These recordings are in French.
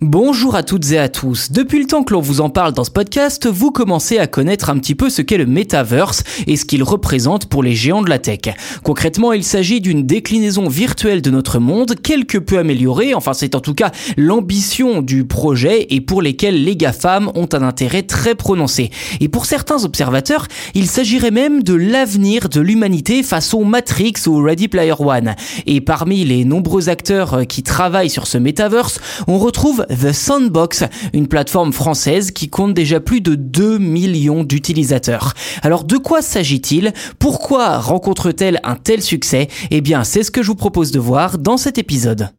Bonjour à toutes et à tous. Depuis le temps que l'on vous en parle dans ce podcast, vous commencez à connaître un petit peu ce qu'est le metaverse et ce qu'il représente pour les géants de la tech. Concrètement, il s'agit d'une déclinaison virtuelle de notre monde, quelque peu améliorée, enfin c'est en tout cas l'ambition du projet et pour lesquels les GAFAM ont un intérêt très prononcé. Et pour certains observateurs, il s'agirait même de l'avenir de l'humanité façon Matrix ou Ready Player One. Et parmi les nombreux acteurs qui travaillent sur ce metaverse, on retrouve The Sandbox, une plateforme française qui compte déjà plus de 2 millions d'utilisateurs. Alors de quoi s'agit-il? Pourquoi rencontre-t-elle un tel succès? Eh bien c'est ce que je vous propose de voir dans cet épisode.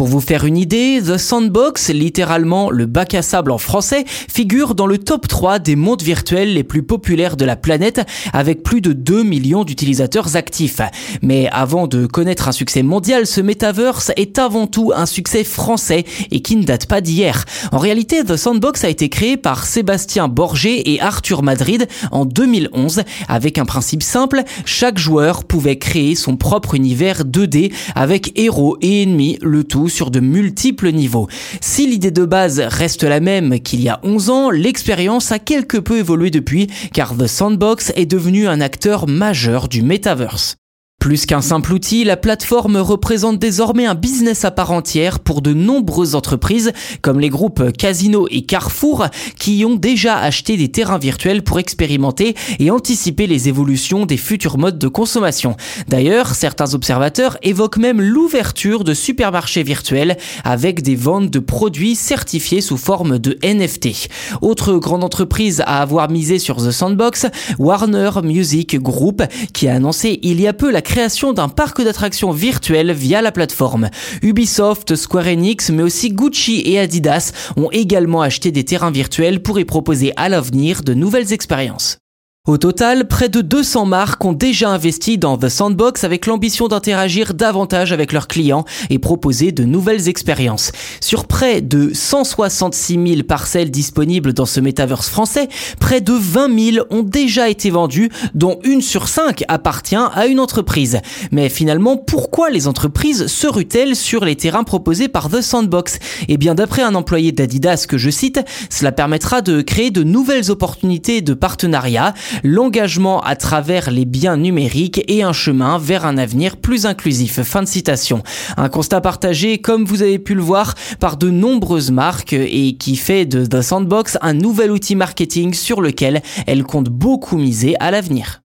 Pour vous faire une idée, The Sandbox, littéralement le bac à sable en français, figure dans le top 3 des mondes virtuels les plus populaires de la planète avec plus de 2 millions d'utilisateurs actifs. Mais avant de connaître un succès mondial, ce metaverse est avant tout un succès français et qui ne date pas d'hier. En réalité, The Sandbox a été créé par Sébastien Borgé et Arthur Madrid en 2011 avec un principe simple, chaque joueur pouvait créer son propre univers 2D avec héros et ennemis, le tout sur de multiples niveaux. Si l'idée de base reste la même qu'il y a 11 ans, l'expérience a quelque peu évolué depuis car The Sandbox est devenu un acteur majeur du metaverse. Plus qu'un simple outil, la plateforme représente désormais un business à part entière pour de nombreuses entreprises comme les groupes Casino et Carrefour qui ont déjà acheté des terrains virtuels pour expérimenter et anticiper les évolutions des futurs modes de consommation. D'ailleurs, certains observateurs évoquent même l'ouverture de supermarchés virtuels avec des ventes de produits certifiés sous forme de NFT. Autre grande entreprise à avoir misé sur The Sandbox, Warner Music Group qui a annoncé il y a peu la création d'un parc d'attractions virtuel via la plateforme. Ubisoft, Square Enix, mais aussi Gucci et Adidas ont également acheté des terrains virtuels pour y proposer à l'avenir de nouvelles expériences. Au total, près de 200 marques ont déjà investi dans The Sandbox avec l'ambition d'interagir davantage avec leurs clients et proposer de nouvelles expériences. Sur près de 166 000 parcelles disponibles dans ce métaverse français, près de 20 000 ont déjà été vendues, dont une sur cinq appartient à une entreprise. Mais finalement, pourquoi les entreprises se ruent-elles sur les terrains proposés par The Sandbox? Eh bien, d'après un employé d'Adidas que je cite, cela permettra de créer de nouvelles opportunités de partenariat l'engagement à travers les biens numériques et un chemin vers un avenir plus inclusif. Fin de citation. Un constat partagé, comme vous avez pu le voir, par de nombreuses marques et qui fait de The Sandbox un nouvel outil marketing sur lequel elle compte beaucoup miser à l'avenir.